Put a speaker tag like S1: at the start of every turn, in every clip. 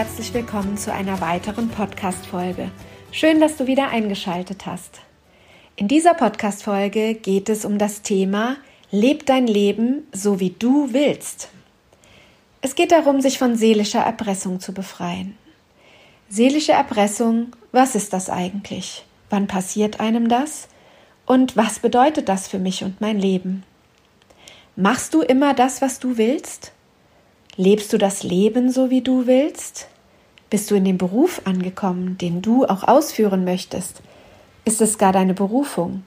S1: Herzlich willkommen zu einer weiteren Podcast-Folge. Schön, dass du wieder eingeschaltet hast. In dieser Podcast-Folge geht es um das Thema Leb dein Leben so wie du willst. Es geht darum, sich von seelischer Erpressung zu befreien. Seelische Erpressung, was ist das eigentlich? Wann passiert einem das? Und was bedeutet das für mich und mein Leben? Machst du immer das, was du willst? Lebst du das Leben so, wie du willst? Bist du in dem Beruf angekommen, den du auch ausführen möchtest? Ist es gar deine Berufung?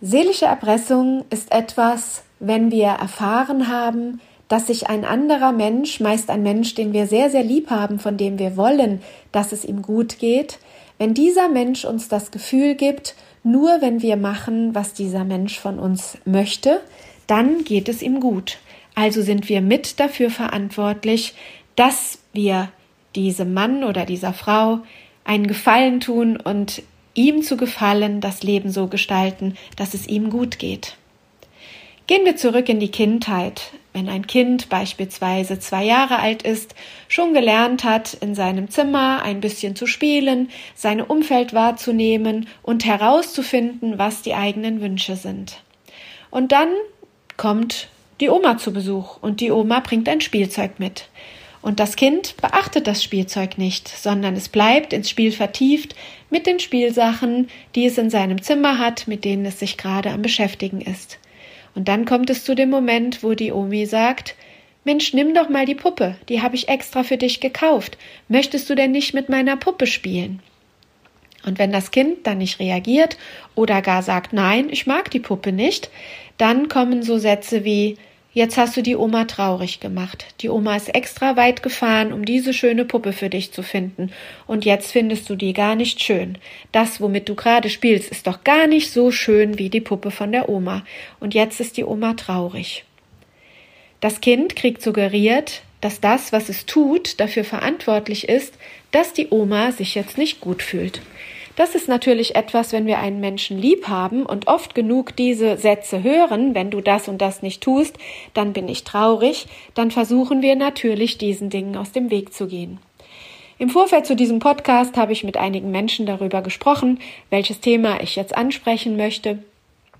S1: Seelische Erpressung ist etwas, wenn wir erfahren haben, dass sich ein anderer Mensch, meist ein Mensch, den wir sehr, sehr lieb haben, von dem wir wollen, dass es ihm gut geht, wenn dieser Mensch uns das Gefühl gibt, nur wenn wir machen, was dieser Mensch von uns möchte, dann geht es ihm gut. Also sind wir mit dafür verantwortlich, dass wir diesem Mann oder dieser Frau einen Gefallen tun und ihm zu gefallen, das Leben so gestalten, dass es ihm gut geht. Gehen wir zurück in die Kindheit. Wenn ein Kind beispielsweise zwei Jahre alt ist, schon gelernt hat, in seinem Zimmer ein bisschen zu spielen, seine Umfeld wahrzunehmen und herauszufinden, was die eigenen Wünsche sind. Und dann kommt die Oma zu Besuch und die Oma bringt ein Spielzeug mit. Und das Kind beachtet das Spielzeug nicht, sondern es bleibt ins Spiel vertieft mit den Spielsachen, die es in seinem Zimmer hat, mit denen es sich gerade am Beschäftigen ist. Und dann kommt es zu dem Moment, wo die Omi sagt, Mensch, nimm doch mal die Puppe, die habe ich extra für dich gekauft. Möchtest du denn nicht mit meiner Puppe spielen? Und wenn das Kind dann nicht reagiert oder gar sagt, nein, ich mag die Puppe nicht, dann kommen so Sätze wie, Jetzt hast du die Oma traurig gemacht. Die Oma ist extra weit gefahren, um diese schöne Puppe für dich zu finden. Und jetzt findest du die gar nicht schön. Das, womit du gerade spielst, ist doch gar nicht so schön wie die Puppe von der Oma. Und jetzt ist die Oma traurig. Das Kind kriegt suggeriert, dass das, was es tut, dafür verantwortlich ist, dass die Oma sich jetzt nicht gut fühlt. Das ist natürlich etwas, wenn wir einen Menschen lieb haben und oft genug diese Sätze hören, wenn du das und das nicht tust, dann bin ich traurig, dann versuchen wir natürlich diesen Dingen aus dem Weg zu gehen. Im Vorfeld zu diesem Podcast habe ich mit einigen Menschen darüber gesprochen, welches Thema ich jetzt ansprechen möchte.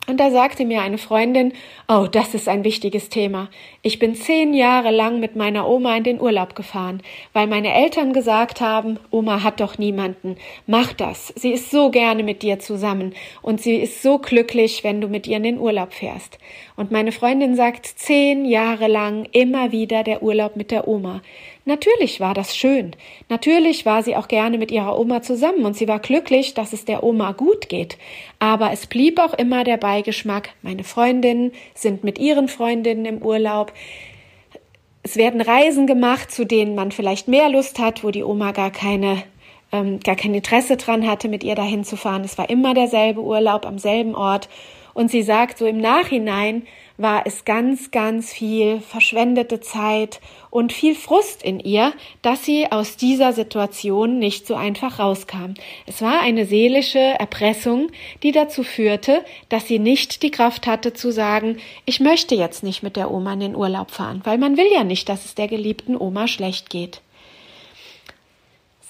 S1: Und da sagte mir eine Freundin, oh, das ist ein wichtiges Thema. Ich bin zehn Jahre lang mit meiner Oma in den Urlaub gefahren, weil meine Eltern gesagt haben, Oma hat doch niemanden. Mach das. Sie ist so gerne mit dir zusammen und sie ist so glücklich, wenn du mit ihr in den Urlaub fährst. Und meine Freundin sagt, zehn Jahre lang immer wieder der Urlaub mit der Oma. Natürlich war das schön. Natürlich war sie auch gerne mit ihrer Oma zusammen und sie war glücklich, dass es der Oma gut geht. Aber es blieb auch immer der Beigeschmack, meine Freundinnen sind mit ihren Freundinnen im Urlaub. Es werden Reisen gemacht, zu denen man vielleicht mehr Lust hat, wo die Oma gar keine ähm, gar kein Interesse dran hatte, mit ihr dahin zu fahren. Es war immer derselbe Urlaub am selben Ort. Und sie sagt so im Nachhinein, war es ganz, ganz viel verschwendete Zeit und viel Frust in ihr, dass sie aus dieser Situation nicht so einfach rauskam. Es war eine seelische Erpressung, die dazu führte, dass sie nicht die Kraft hatte zu sagen, ich möchte jetzt nicht mit der Oma in den Urlaub fahren, weil man will ja nicht, dass es der geliebten Oma schlecht geht.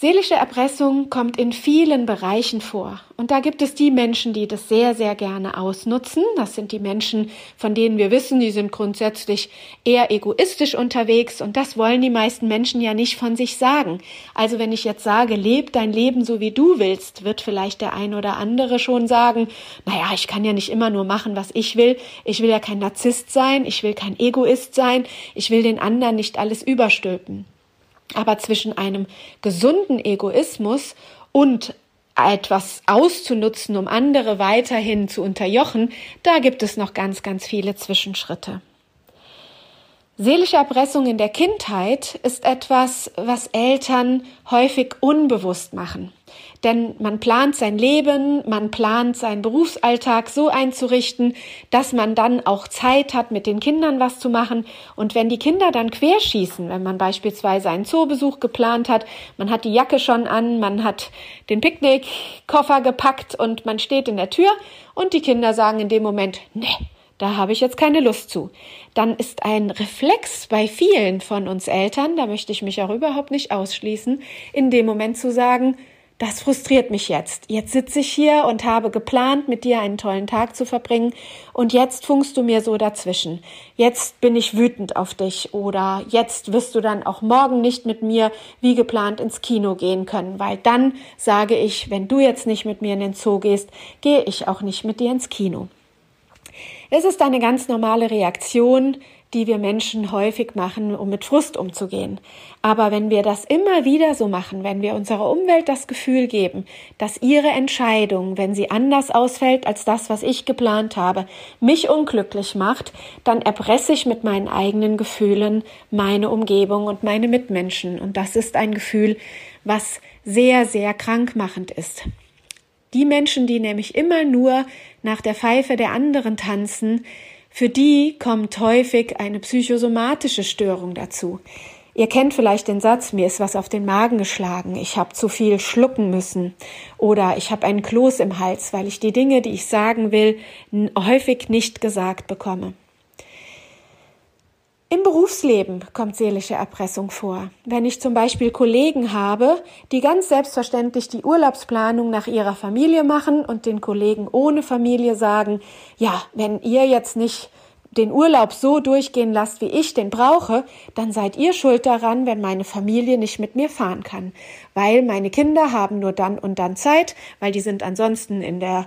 S1: Seelische Erpressung kommt in vielen Bereichen vor. Und da gibt es die Menschen, die das sehr, sehr gerne ausnutzen. Das sind die Menschen, von denen wir wissen, die sind grundsätzlich eher egoistisch unterwegs. Und das wollen die meisten Menschen ja nicht von sich sagen. Also wenn ich jetzt sage, leb dein Leben so wie du willst, wird vielleicht der ein oder andere schon sagen, naja, ich kann ja nicht immer nur machen, was ich will. Ich will ja kein Narzisst sein. Ich will kein Egoist sein. Ich will den anderen nicht alles überstülpen. Aber zwischen einem gesunden Egoismus und etwas auszunutzen, um andere weiterhin zu unterjochen, da gibt es noch ganz, ganz viele Zwischenschritte. Seelische Erpressung in der Kindheit ist etwas, was Eltern häufig unbewusst machen. Denn man plant sein Leben, man plant seinen Berufsalltag so einzurichten, dass man dann auch Zeit hat, mit den Kindern was zu machen. Und wenn die Kinder dann querschießen, wenn man beispielsweise einen Zoobesuch geplant hat, man hat die Jacke schon an, man hat den Picknickkoffer gepackt und man steht in der Tür und die Kinder sagen in dem Moment, nee, da habe ich jetzt keine Lust zu. Dann ist ein Reflex bei vielen von uns Eltern, da möchte ich mich auch überhaupt nicht ausschließen, in dem Moment zu sagen, das frustriert mich jetzt. Jetzt sitze ich hier und habe geplant, mit dir einen tollen Tag zu verbringen und jetzt funkst du mir so dazwischen. Jetzt bin ich wütend auf dich oder jetzt wirst du dann auch morgen nicht mit mir wie geplant ins Kino gehen können, weil dann sage ich, wenn du jetzt nicht mit mir in den Zoo gehst, gehe ich auch nicht mit dir ins Kino. Es ist eine ganz normale Reaktion, die wir Menschen häufig machen, um mit Frust umzugehen. Aber wenn wir das immer wieder so machen, wenn wir unserer Umwelt das Gefühl geben, dass ihre Entscheidung, wenn sie anders ausfällt als das, was ich geplant habe, mich unglücklich macht, dann erpresse ich mit meinen eigenen Gefühlen meine Umgebung und meine Mitmenschen. Und das ist ein Gefühl, was sehr, sehr krankmachend ist. Die Menschen, die nämlich immer nur nach der Pfeife der anderen tanzen, für die kommt häufig eine psychosomatische Störung dazu. Ihr kennt vielleicht den Satz, mir ist was auf den Magen geschlagen, ich habe zu viel schlucken müssen oder ich habe einen Kloß im Hals, weil ich die Dinge, die ich sagen will, häufig nicht gesagt bekomme. Im Berufsleben kommt seelische Erpressung vor. Wenn ich zum Beispiel Kollegen habe, die ganz selbstverständlich die Urlaubsplanung nach ihrer Familie machen und den Kollegen ohne Familie sagen, ja, wenn ihr jetzt nicht den Urlaub so durchgehen lasst, wie ich den brauche, dann seid ihr schuld daran, wenn meine Familie nicht mit mir fahren kann. Weil meine Kinder haben nur dann und dann Zeit, weil die sind ansonsten in der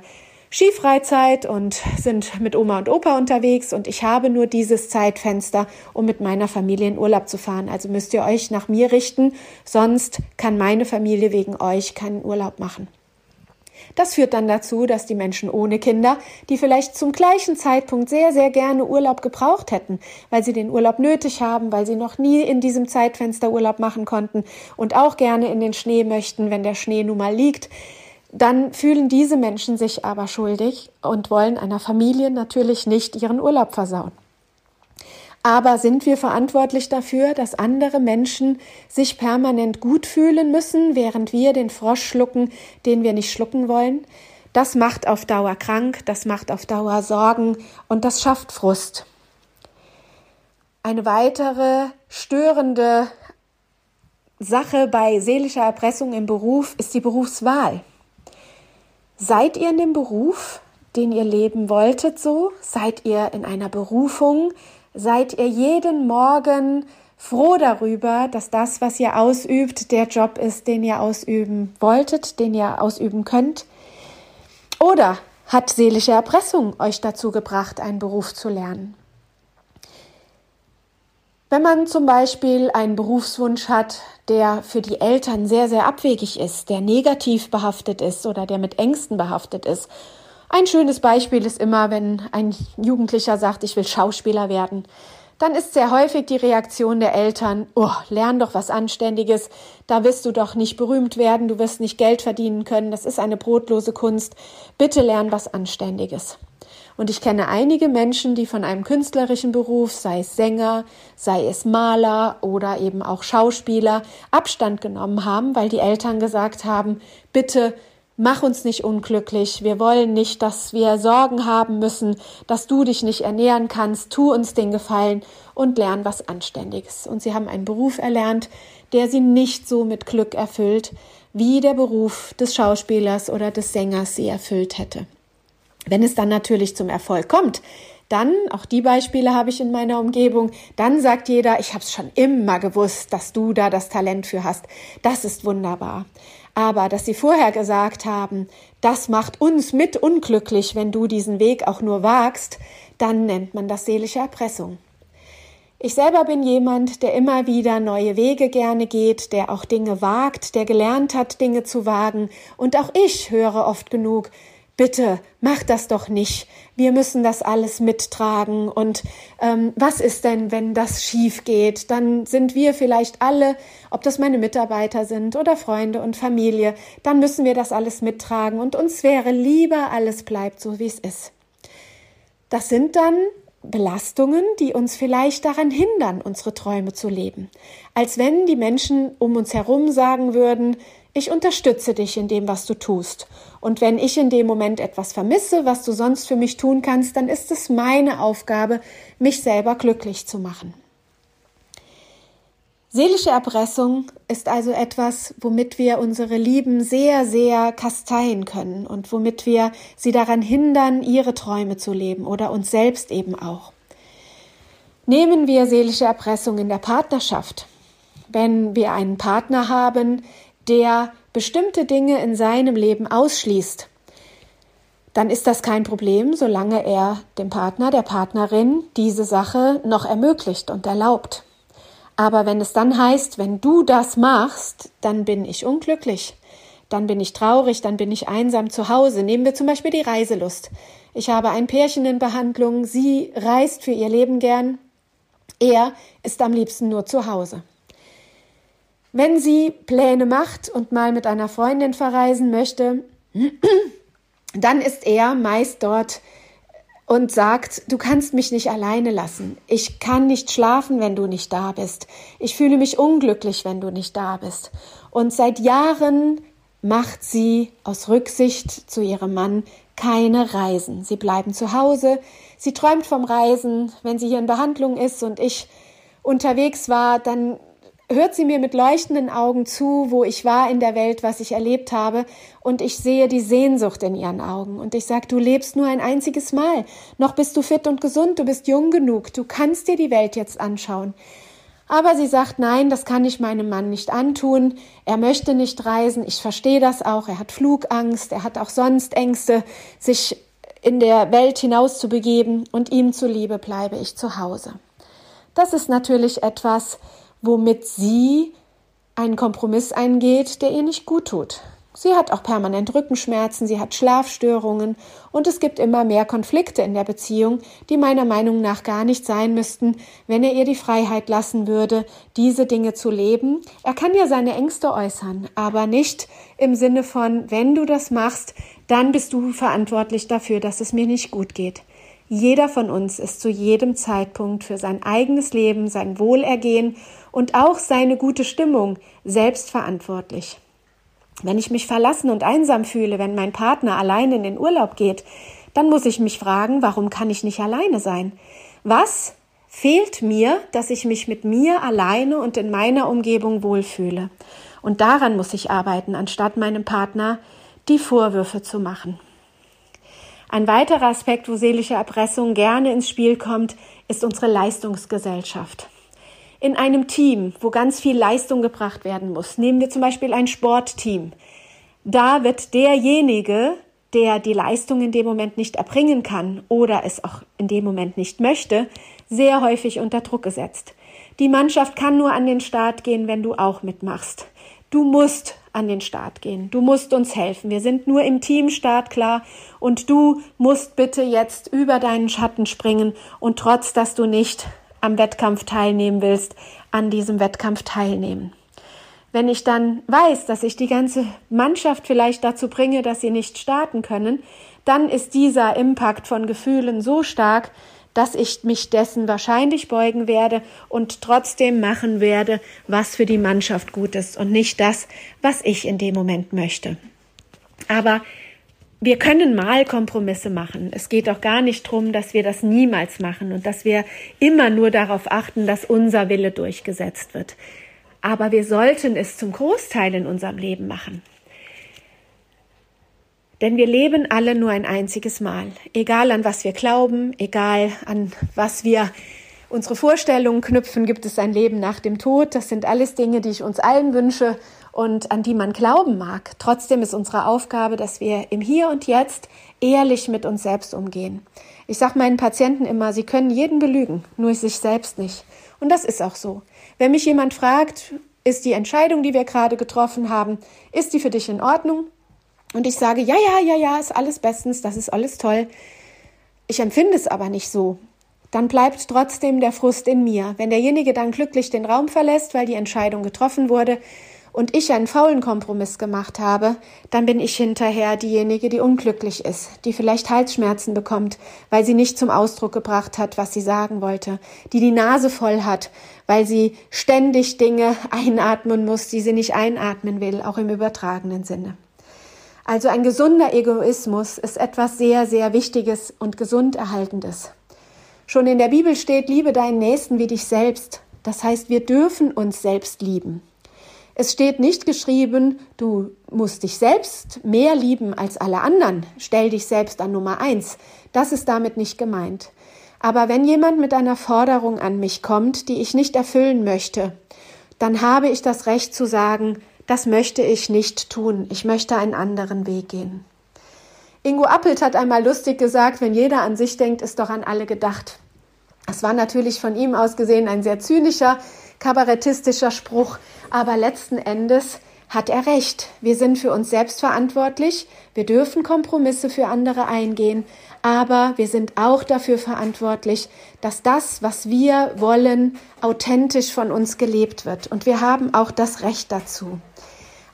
S1: Skifreizeit und sind mit Oma und Opa unterwegs und ich habe nur dieses Zeitfenster, um mit meiner Familie in Urlaub zu fahren. Also müsst ihr euch nach mir richten, sonst kann meine Familie wegen euch keinen Urlaub machen. Das führt dann dazu, dass die Menschen ohne Kinder, die vielleicht zum gleichen Zeitpunkt sehr, sehr gerne Urlaub gebraucht hätten, weil sie den Urlaub nötig haben, weil sie noch nie in diesem Zeitfenster Urlaub machen konnten und auch gerne in den Schnee möchten, wenn der Schnee nun mal liegt, dann fühlen diese Menschen sich aber schuldig und wollen einer Familie natürlich nicht ihren Urlaub versauen. Aber sind wir verantwortlich dafür, dass andere Menschen sich permanent gut fühlen müssen, während wir den Frosch schlucken, den wir nicht schlucken wollen? Das macht auf Dauer krank, das macht auf Dauer Sorgen und das schafft Frust. Eine weitere störende Sache bei seelischer Erpressung im Beruf ist die Berufswahl. Seid ihr in dem Beruf, den ihr leben wolltet, so? Seid ihr in einer Berufung? Seid ihr jeden Morgen froh darüber, dass das, was ihr ausübt, der Job ist, den ihr ausüben wolltet, den ihr ausüben könnt? Oder hat seelische Erpressung euch dazu gebracht, einen Beruf zu lernen? Wenn man zum Beispiel einen Berufswunsch hat, der für die Eltern sehr, sehr abwegig ist, der negativ behaftet ist oder der mit Ängsten behaftet ist. Ein schönes Beispiel ist immer, wenn ein Jugendlicher sagt, ich will Schauspieler werden. Dann ist sehr häufig die Reaktion der Eltern, oh, lern doch was Anständiges, da wirst du doch nicht berühmt werden, du wirst nicht Geld verdienen können, das ist eine brotlose Kunst, bitte lern was Anständiges. Und ich kenne einige Menschen, die von einem künstlerischen Beruf, sei es Sänger, sei es Maler oder eben auch Schauspieler, Abstand genommen haben, weil die Eltern gesagt haben, bitte mach uns nicht unglücklich, wir wollen nicht, dass wir Sorgen haben müssen, dass du dich nicht ernähren kannst, tu uns den Gefallen und lern was Anständiges. Und sie haben einen Beruf erlernt, der sie nicht so mit Glück erfüllt, wie der Beruf des Schauspielers oder des Sängers sie erfüllt hätte. Wenn es dann natürlich zum Erfolg kommt, dann, auch die Beispiele habe ich in meiner Umgebung, dann sagt jeder, ich habe es schon immer gewusst, dass du da das Talent für hast. Das ist wunderbar. Aber dass sie vorher gesagt haben, das macht uns mit unglücklich, wenn du diesen Weg auch nur wagst, dann nennt man das seelische Erpressung. Ich selber bin jemand, der immer wieder neue Wege gerne geht, der auch Dinge wagt, der gelernt hat, Dinge zu wagen. Und auch ich höre oft genug, bitte mach das doch nicht. Wir müssen das alles mittragen. Und ähm, was ist denn, wenn das schief geht? Dann sind wir vielleicht alle, ob das meine Mitarbeiter sind oder Freunde und Familie, dann müssen wir das alles mittragen. Und uns wäre lieber, alles bleibt so, wie es ist. Das sind dann Belastungen, die uns vielleicht daran hindern, unsere Träume zu leben. Als wenn die Menschen um uns herum sagen würden, ich unterstütze dich in dem, was du tust. Und wenn ich in dem Moment etwas vermisse, was du sonst für mich tun kannst, dann ist es meine Aufgabe, mich selber glücklich zu machen. Seelische Erpressung ist also etwas, womit wir unsere Lieben sehr, sehr kasteien können und womit wir sie daran hindern, ihre Träume zu leben oder uns selbst eben auch. Nehmen wir seelische Erpressung in der Partnerschaft. Wenn wir einen Partner haben, der bestimmte Dinge in seinem Leben ausschließt, dann ist das kein Problem, solange er dem Partner, der Partnerin diese Sache noch ermöglicht und erlaubt. Aber wenn es dann heißt, wenn du das machst, dann bin ich unglücklich, dann bin ich traurig, dann bin ich einsam zu Hause. Nehmen wir zum Beispiel die Reiselust. Ich habe ein Pärchen in Behandlung, sie reist für ihr Leben gern, er ist am liebsten nur zu Hause. Wenn sie Pläne macht und mal mit einer Freundin verreisen möchte, dann ist er meist dort und sagt, du kannst mich nicht alleine lassen. Ich kann nicht schlafen, wenn du nicht da bist. Ich fühle mich unglücklich, wenn du nicht da bist. Und seit Jahren macht sie aus Rücksicht zu ihrem Mann keine Reisen. Sie bleiben zu Hause. Sie träumt vom Reisen. Wenn sie hier in Behandlung ist und ich unterwegs war, dann hört sie mir mit leuchtenden Augen zu, wo ich war in der Welt, was ich erlebt habe, und ich sehe die Sehnsucht in ihren Augen. Und ich sage, du lebst nur ein einziges Mal. Noch bist du fit und gesund, du bist jung genug, du kannst dir die Welt jetzt anschauen. Aber sie sagt, nein, das kann ich meinem Mann nicht antun. Er möchte nicht reisen. Ich verstehe das auch. Er hat Flugangst. Er hat auch sonst Ängste, sich in der Welt hinaus zu begeben. Und ihm zuliebe bleibe ich zu Hause. Das ist natürlich etwas, womit sie einen Kompromiss eingeht, der ihr nicht gut tut. Sie hat auch permanent Rückenschmerzen, sie hat Schlafstörungen und es gibt immer mehr Konflikte in der Beziehung, die meiner Meinung nach gar nicht sein müssten, wenn er ihr die Freiheit lassen würde, diese Dinge zu leben. Er kann ja seine Ängste äußern, aber nicht im Sinne von, wenn du das machst, dann bist du verantwortlich dafür, dass es mir nicht gut geht. Jeder von uns ist zu jedem Zeitpunkt für sein eigenes Leben, sein Wohlergehen und auch seine gute Stimmung selbst verantwortlich. Wenn ich mich verlassen und einsam fühle, wenn mein Partner allein in den Urlaub geht, dann muss ich mich fragen, warum kann ich nicht alleine sein? Was fehlt mir, dass ich mich mit mir alleine und in meiner Umgebung wohlfühle? Und daran muss ich arbeiten, anstatt meinem Partner die Vorwürfe zu machen. Ein weiterer Aspekt, wo seelische Erpressung gerne ins Spiel kommt, ist unsere Leistungsgesellschaft. In einem Team, wo ganz viel Leistung gebracht werden muss, nehmen wir zum Beispiel ein Sportteam. Da wird derjenige, der die Leistung in dem Moment nicht erbringen kann oder es auch in dem Moment nicht möchte, sehr häufig unter Druck gesetzt. Die Mannschaft kann nur an den Start gehen, wenn du auch mitmachst. Du musst an den Start gehen. Du musst uns helfen. Wir sind nur im Team startklar und du musst bitte jetzt über deinen Schatten springen und trotz, dass du nicht am Wettkampf teilnehmen willst, an diesem Wettkampf teilnehmen. Wenn ich dann weiß, dass ich die ganze Mannschaft vielleicht dazu bringe, dass sie nicht starten können, dann ist dieser Impact von Gefühlen so stark, dass ich mich dessen wahrscheinlich beugen werde und trotzdem machen werde, was für die Mannschaft gut ist und nicht das, was ich in dem Moment möchte. Aber wir können mal Kompromisse machen. Es geht auch gar nicht darum, dass wir das niemals machen und dass wir immer nur darauf achten, dass unser Wille durchgesetzt wird. Aber wir sollten es zum Großteil in unserem Leben machen. Denn wir leben alle nur ein einziges Mal. Egal an was wir glauben, egal an was wir unsere Vorstellungen knüpfen, gibt es ein Leben nach dem Tod. Das sind alles Dinge, die ich uns allen wünsche und an die man glauben mag. Trotzdem ist unsere Aufgabe, dass wir im Hier und Jetzt ehrlich mit uns selbst umgehen. Ich sage meinen Patienten immer, sie können jeden belügen, nur sich selbst nicht. Und das ist auch so. Wenn mich jemand fragt, ist die Entscheidung, die wir gerade getroffen haben, ist die für dich in Ordnung? Und ich sage, ja, ja, ja, ja, ist alles bestens, das ist alles toll. Ich empfinde es aber nicht so. Dann bleibt trotzdem der Frust in mir. Wenn derjenige dann glücklich den Raum verlässt, weil die Entscheidung getroffen wurde, und ich einen faulen Kompromiss gemacht habe, dann bin ich hinterher diejenige, die unglücklich ist, die vielleicht Halsschmerzen bekommt, weil sie nicht zum Ausdruck gebracht hat, was sie sagen wollte, die die Nase voll hat, weil sie ständig Dinge einatmen muss, die sie nicht einatmen will, auch im übertragenen Sinne. Also ein gesunder Egoismus ist etwas sehr, sehr Wichtiges und gesund erhaltendes. Schon in der Bibel steht, liebe deinen Nächsten wie dich selbst. Das heißt, wir dürfen uns selbst lieben. Es steht nicht geschrieben, du musst dich selbst mehr lieben als alle anderen. Stell dich selbst an Nummer eins. Das ist damit nicht gemeint. Aber wenn jemand mit einer Forderung an mich kommt, die ich nicht erfüllen möchte, dann habe ich das Recht zu sagen, das möchte ich nicht tun. Ich möchte einen anderen Weg gehen. Ingo Appelt hat einmal lustig gesagt, wenn jeder an sich denkt, ist doch an alle gedacht. Das war natürlich von ihm aus gesehen ein sehr zynischer, kabarettistischer Spruch, aber letzten Endes hat er recht. Wir sind für uns selbst verantwortlich. Wir dürfen Kompromisse für andere eingehen. Aber wir sind auch dafür verantwortlich, dass das, was wir wollen, authentisch von uns gelebt wird. Und wir haben auch das Recht dazu.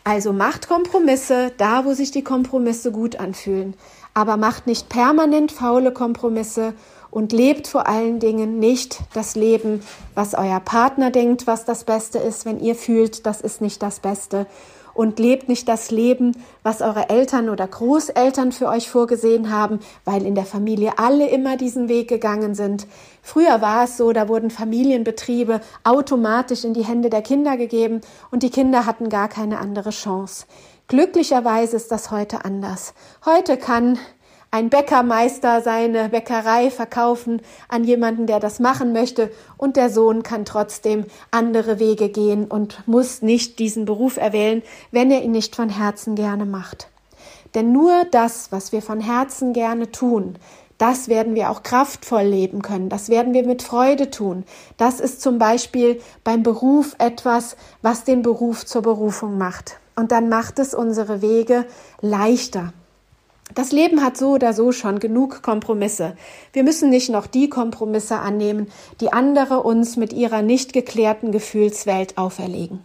S1: Also macht Kompromisse da, wo sich die Kompromisse gut anfühlen. Aber macht nicht permanent faule Kompromisse und lebt vor allen Dingen nicht das Leben, was euer Partner denkt, was das Beste ist, wenn ihr fühlt, das ist nicht das Beste. Und lebt nicht das Leben, was eure Eltern oder Großeltern für euch vorgesehen haben, weil in der Familie alle immer diesen Weg gegangen sind. Früher war es so, da wurden Familienbetriebe automatisch in die Hände der Kinder gegeben und die Kinder hatten gar keine andere Chance. Glücklicherweise ist das heute anders. Heute kann ein Bäckermeister seine Bäckerei verkaufen an jemanden, der das machen möchte, und der Sohn kann trotzdem andere Wege gehen und muss nicht diesen Beruf erwählen, wenn er ihn nicht von Herzen gerne macht. Denn nur das, was wir von Herzen gerne tun, das werden wir auch kraftvoll leben können. Das werden wir mit Freude tun. Das ist zum Beispiel beim Beruf etwas, was den Beruf zur Berufung macht. Und dann macht es unsere Wege leichter. Das Leben hat so oder so schon genug Kompromisse. Wir müssen nicht noch die Kompromisse annehmen, die andere uns mit ihrer nicht geklärten Gefühlswelt auferlegen.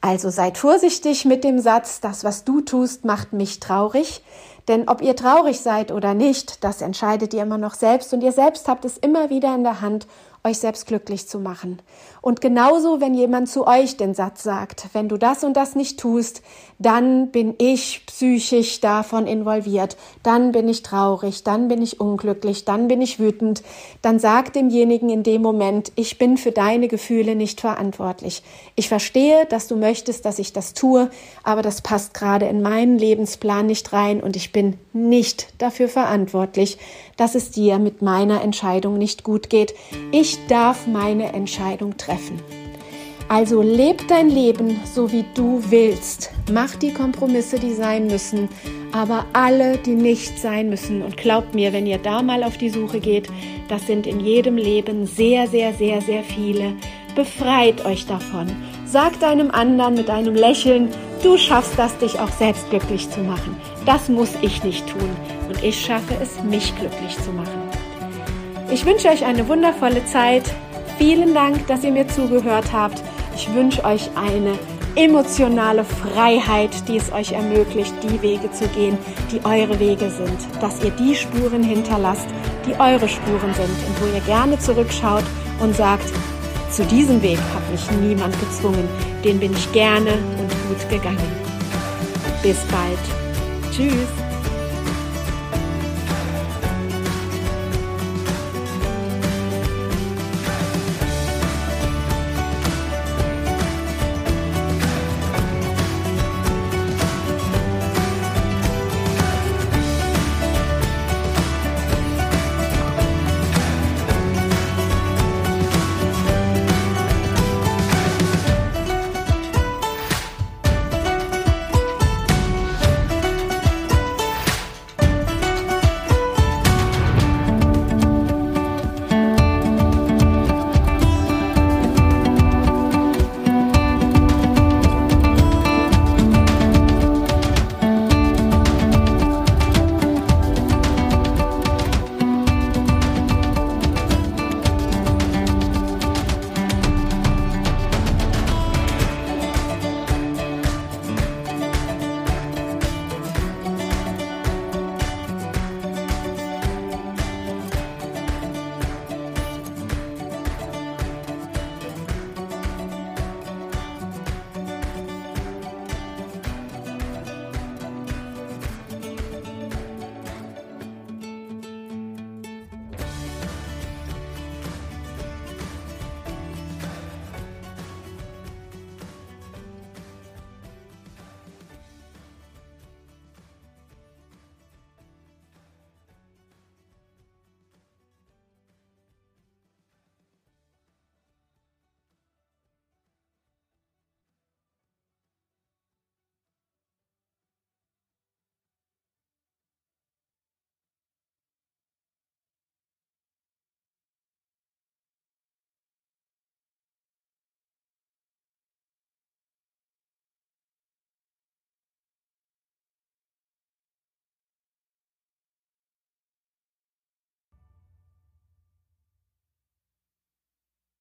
S1: Also seid vorsichtig mit dem Satz, das, was du tust, macht mich traurig. Denn ob ihr traurig seid oder nicht, das entscheidet ihr immer noch selbst und ihr selbst habt es immer wieder in der Hand, euch selbst glücklich zu machen. Und genauso, wenn jemand zu euch den Satz sagt, wenn du das und das nicht tust, dann bin ich psychisch davon involviert, dann bin ich traurig, dann bin ich unglücklich, dann bin ich wütend, dann sagt demjenigen in dem Moment, ich bin für deine Gefühle nicht verantwortlich. Ich verstehe, dass du möchtest, dass ich das tue, aber das passt gerade in meinen Lebensplan nicht rein und ich bin nicht dafür verantwortlich, dass es dir mit meiner Entscheidung nicht gut geht. Ich darf meine Entscheidung treffen. Also leb dein Leben so, wie du willst. Mach die Kompromisse, die sein müssen, aber alle, die nicht sein müssen. Und glaubt mir, wenn ihr da mal auf die Suche geht, das sind in jedem Leben sehr, sehr, sehr, sehr viele. Befreit euch davon. Sagt einem anderen mit einem Lächeln, du schaffst das, dich auch selbst glücklich zu machen. Das muss ich nicht tun. Und ich schaffe es, mich glücklich zu machen. Ich wünsche euch eine wundervolle Zeit. Vielen Dank, dass ihr mir zugehört habt. Ich wünsche euch eine emotionale Freiheit, die es euch ermöglicht, die Wege zu gehen, die eure Wege sind. Dass ihr die Spuren hinterlasst, die eure Spuren sind und wo ihr gerne zurückschaut und sagt, zu diesem Weg hat mich niemand gezwungen, den bin ich gerne und gut gegangen. Bis bald. Tschüss.